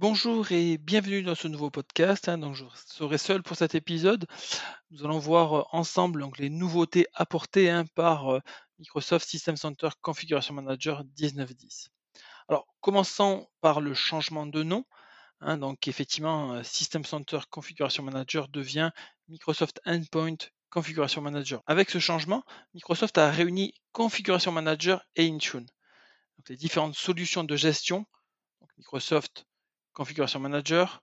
Bonjour et bienvenue dans ce nouveau podcast. hein, donc je serai seul pour cet épisode. Nous allons voir euh, ensemble les nouveautés apportées hein, par euh, Microsoft System Center Configuration Manager 1910. Alors commençons par le changement de nom. hein, donc effectivement, euh, System Center Configuration Manager devient Microsoft Endpoint Configuration Manager. Avec ce changement, Microsoft a réuni Configuration Manager et Intune. Les différentes solutions de gestion, Microsoft Configuration Manager,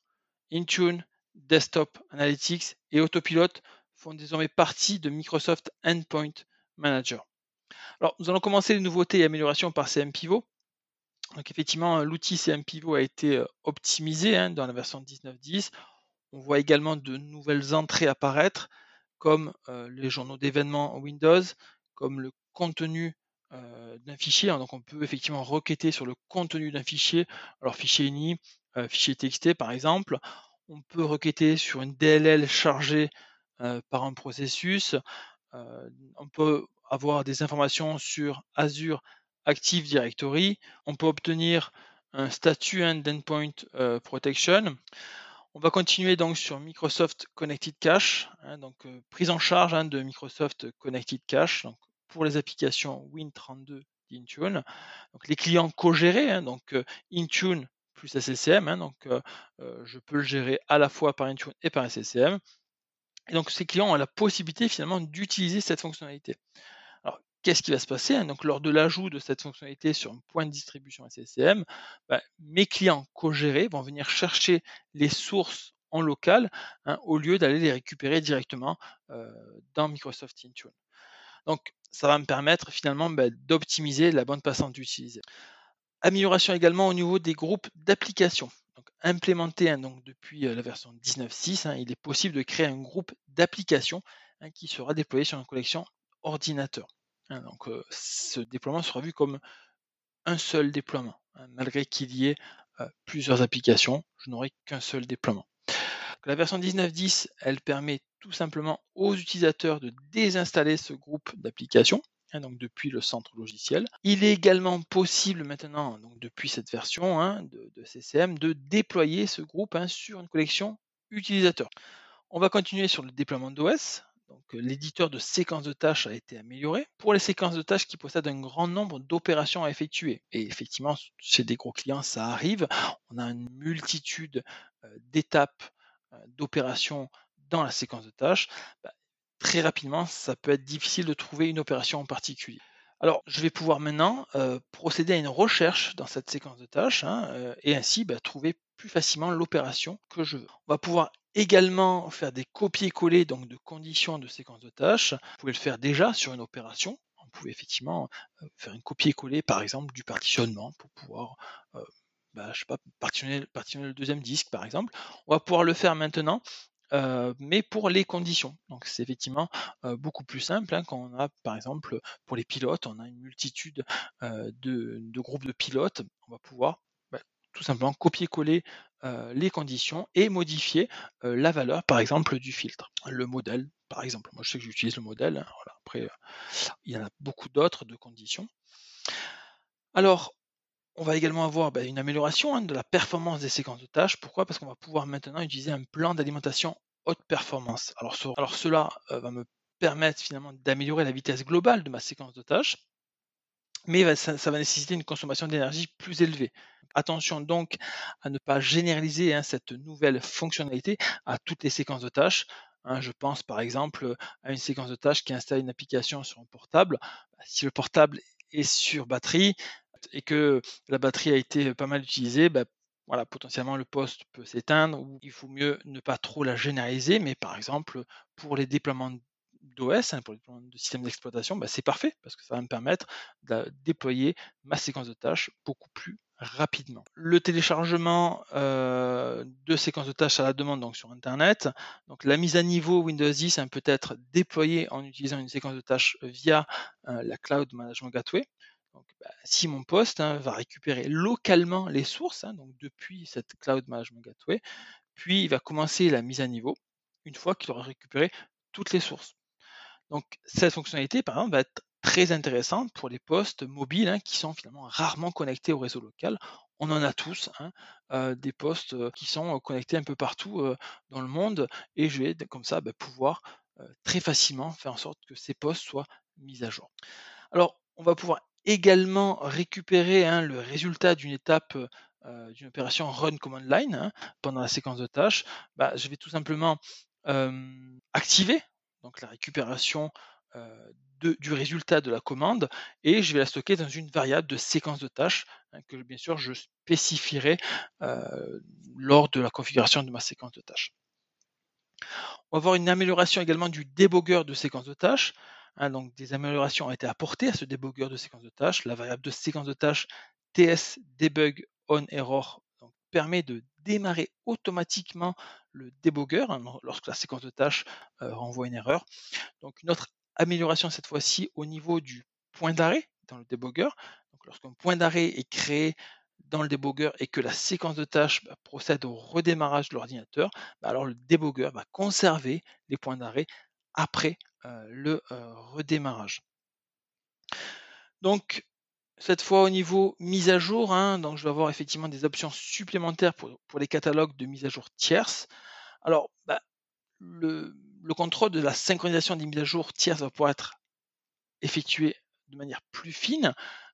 Intune, Desktop Analytics et Autopilot font désormais partie de Microsoft Endpoint Manager. Alors, nous allons commencer les nouveautés et améliorations par CM Pivot. Donc, effectivement, l'outil CM Pivot a été euh, optimisé hein, dans la version 19.10. On voit également de nouvelles entrées apparaître, comme euh, les journaux d'événements Windows, comme le contenu d'un fichier. Donc, on peut effectivement requêter sur le contenu d'un fichier, alors fichier INI, euh, fichier TXT par exemple. On peut requêter sur une DLL chargée euh, par un processus. Euh, on peut avoir des informations sur Azure Active Directory. On peut obtenir un statut d'endpoint protection. On va continuer donc sur Microsoft Connected Cache, hein, donc prise en charge hein, de Microsoft Connected Cache pour les applications Win32 d'Intune. Les clients co-gérés, hein, donc Intune plus SCCM. Hein, donc, je peux le gérer à la fois par Intune et par SCCM. Et donc, ces clients ont la possibilité finalement d'utiliser cette fonctionnalité. Alors, qu'est-ce qui va se passer hein, Donc, lors de l'ajout de cette fonctionnalité sur un point de distribution SCCM, bah, mes clients co-gérés vont venir chercher les sources en local au lieu d'aller les récupérer directement dans Microsoft Intune. Donc, ça va me permettre finalement bah, d'optimiser la bande passante d'utiliser. Amélioration également au niveau des groupes d'applications. Implémenté hein, donc, depuis la version 19.6, hein, il est possible de créer un groupe d'applications hein, qui sera déployé sur une collection ordinateur. donc, ce déploiement sera vu comme un seul déploiement. malgré qu'il y ait plusieurs applications, je n'aurai qu'un seul déploiement. La version 19.10, elle permet tout simplement aux utilisateurs de désinstaller ce groupe d'applications Hein, donc depuis le centre logiciel. Il est également possible maintenant, donc depuis cette version hein, de, CCM, de déployer ce groupe hein, sur une collection utilisateur. On va continuer sur le déploiement d'OS. Donc, l'éditeur de séquences de tâches a été amélioré pour les séquences de tâches qui possèdent un grand nombre d'opérations à effectuer. Et effectivement, chez des gros clients, ça arrive. On a une multitude euh, d'étapes euh, d'opérations dans la séquence de tâches. Bah, très rapidement, ça peut être difficile de trouver une opération en particulier. Alors, je vais pouvoir maintenant euh, procéder à une recherche dans cette séquence de tâches hein, euh, et ainsi bah, trouver plus facilement l'opération que je veux. On va pouvoir également faire des copier-coller donc de conditions de séquence de tâches. Vous pouvez le faire déjà sur une opération. On pouvait effectivement euh, faire une copier-coller par exemple du partitionnement pour pouvoir bah, je sais pas, partitionner, partitionner, le deuxième disque par exemple. On va pouvoir le faire maintenant mais pour les conditions. Donc c'est effectivement beaucoup plus simple hein, quand on a, par exemple, pour les pilotes, on a une multitude de, groupes de pilotes. On va pouvoir bah, tout simplement copier-coller les conditions et modifier la valeur, par exemple, du filtre. Le modèle, par exemple. Moi, je sais que j'utilise le modèle. Hein, Après, il y en a beaucoup d'autres de conditions. Alors, on va également avoir bah, une amélioration hein, de la performance des séquences de tâches. Pourquoi? Parce qu'on va pouvoir maintenant utiliser un plan d'alimentation haute performance. Alors, cela euh, va me permettre finalement d'améliorer la vitesse globale de ma séquence de tâches, mais ça, va nécessiter une consommation d'énergie plus élevée. Attention donc à ne pas généraliser hein, cette nouvelle fonctionnalité à toutes les séquences de tâches. Hein. je pense par exemple à une séquence de tâches qui installe une application sur un portable. Si le portable est sur batterie, et que la batterie a été pas mal utilisée, bah, voilà, potentiellement le poste peut s'éteindre ou il faut mieux ne pas trop la généraliser, mais par exemple pour les déploiements d'OS, hein, pour les déploiements de système d'exploitation, bah, c'est parfait parce que ça va me permettre de déployer ma séquence de tâches beaucoup plus rapidement. Le téléchargement de séquences de tâches à la demande donc sur Internet. Donc la mise à niveau Windows 10 hein, peut être déployée en utilisant une séquence de tâches via la Cloud Management Gateway. Bah, si mon poste hein, va récupérer localement les sources, hein, donc depuis cette Cloud Management Gateway, puis il va commencer la mise à niveau une fois qu'il aura récupéré toutes les sources. Donc cette fonctionnalité, par exemple, va être très intéressante pour les postes mobiles hein, qui sont finalement rarement connectés au réseau local. on en a tous, hein, des postes qui sont connectés un peu partout dans le monde et je vais comme ça bah, pouvoir très facilement faire en sorte que ces postes soient mis à jour. Alors, on va pouvoir également récupérer hein, le résultat d'une étape d'une opération run command line hein, pendant la séquence de tâches. Bah, je vais tout simplement activer donc la récupération du résultat de la commande et je vais la stocker dans une variable de séquence de tâches hein, que bien sûr je spécifierai lors de la configuration de ma séquence de tâches. On va voir une amélioration également du débogger de séquence de tâches. Hein, donc des améliorations ont été apportées à ce débogger de séquence de tâches. La variable de séquence de tâches TS permet de démarrer automatiquement le débogger hein, lorsque la séquence de tâches renvoie une erreur. Donc une autre amélioration cette fois-ci au niveau du point d'arrêt dans le débogger. Donc lorsqu'un point d'arrêt est créé dans le débogger et que la séquence de tâches bah, procède au redémarrage de l'ordinateur, bah, alors le débogger va conserver les points d'arrêt après le redémarrage. Donc cette fois au niveau mise à jour, hein, donc je vais avoir effectivement des options supplémentaires pour, les catalogues de mise à jour tierces. Alors bah, le, le contrôle de la synchronisation des mises à jour tierces va pouvoir être effectué de manière plus fine.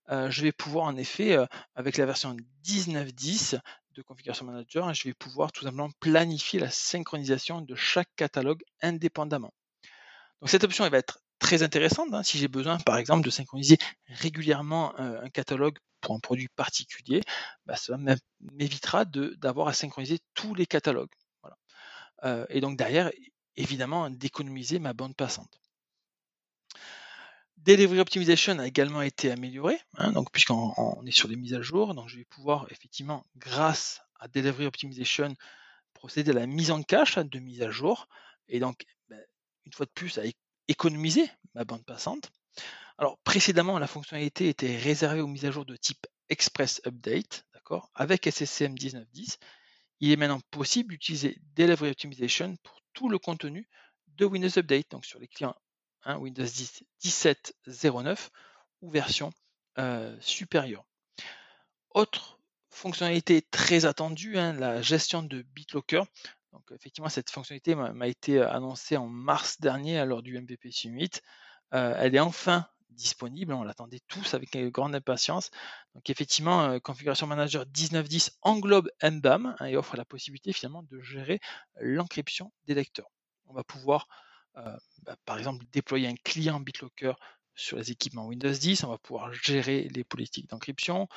Euh, je vais pouvoir en effet, euh, avec la version 19.10 de Configuration Manager, je vais pouvoir tout simplement planifier la synchronisation de chaque catalogue indépendamment. Cette option va être très intéressante hein, si j'ai besoin par exemple de synchroniser régulièrement euh, un catalogue pour un produit particulier, bah, cela m'évitera d'avoir à synchroniser tous les catalogues. et donc derrière, évidemment d'économiser ma bande passante. Delivery Optimization a également été amélioré, hein, puisqu'on est sur des mises à jour, donc je vais pouvoir effectivement, grâce à Delivery Optimization, procéder à la mise en cache de mise à jour, et donc une fois de plus à économiser ma bande passante. Alors précédemment, la fonctionnalité était réservée aux mises à jour de type Express Update, d'accord, avec SSCM 1910. Il est maintenant possible d'utiliser Delivery Optimization pour tout le contenu de Windows Update, donc sur les clients Windows 10 17.09 ou version euh, supérieure. Autre fonctionnalité très attendue, hein, la gestion de BitLocker. Donc effectivement, cette fonctionnalité m'a été annoncée en mars dernier lors du MVP Summit. Elle est enfin disponible, on l'attendait tous avec grande impatience. Donc effectivement, Configuration Manager 19.10 englobe MBAM hein, et offre la possibilité finalement de gérer l'encryption des lecteurs. On va pouvoir bah, par exemple déployer un client BitLocker sur les équipements Windows 10, on va pouvoir gérer les politiques d'encryption,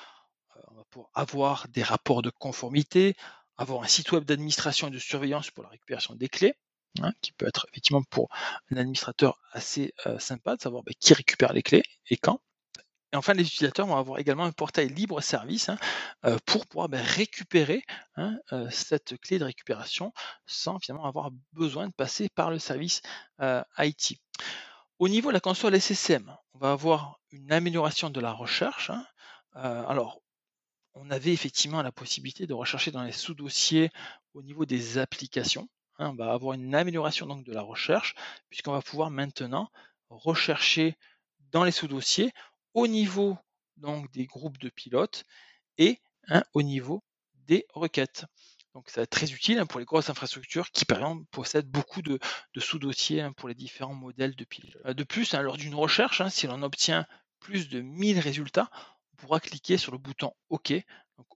on va pouvoir avoir des rapports de conformité, avoir un site web d'administration et de surveillance pour la récupération des clés, Hein, qui peut être effectivement pour un administrateur assez euh, sympa de savoir bah, qui récupère les clés et quand. Et enfin, les utilisateurs vont avoir également un portail libre service hein, euh, pour pouvoir bah, récupérer hein, euh, cette clé de récupération sans finalement avoir besoin de passer par le service IT. Au niveau de la console SSM, on va avoir une amélioration de la recherche. alors, on avait effectivement la possibilité de rechercher dans les sous-dossiers au niveau des applications. Hein, on va avoir une amélioration donc de la recherche, puisqu'on va pouvoir maintenant rechercher dans les sous-dossiers au niveau des groupes de pilotes et hein, au niveau des requêtes. Donc ça va être très utile hein, pour les grosses infrastructures qui par exemple possèdent beaucoup de, sous-dossiers pour les différents modèles de pilotes. Euh, de plus, lors d'une recherche, si l'on obtient plus de 1000 résultats, on pourra cliquer sur le bouton OK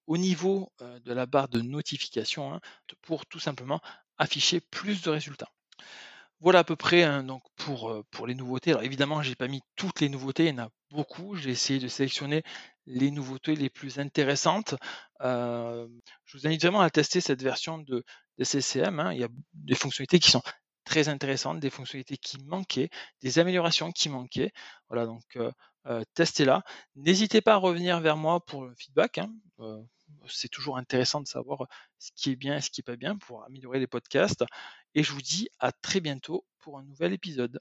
au niveau euh, de la barre de notification pour tout simplement afficher plus de résultats. Voilà à peu près hein, donc pour, euh, pour les nouveautés. Alors évidemment, je n'ai pas mis toutes les nouveautés, il y en a beaucoup. J'ai essayé de sélectionner les nouveautés les plus intéressantes. Euh, je vous invite vraiment à tester cette version de, CCM. Hein. Il y a des fonctionnalités qui sont très intéressantes, des fonctionnalités qui manquaient, des améliorations qui manquaient. Voilà, donc testez-la. N'hésitez pas à revenir vers moi pour le feedback. Hein c'est toujours intéressant de savoir ce qui est bien et ce qui n'est pas bien pour améliorer les podcasts. Et je vous dis à très bientôt pour un nouvel épisode.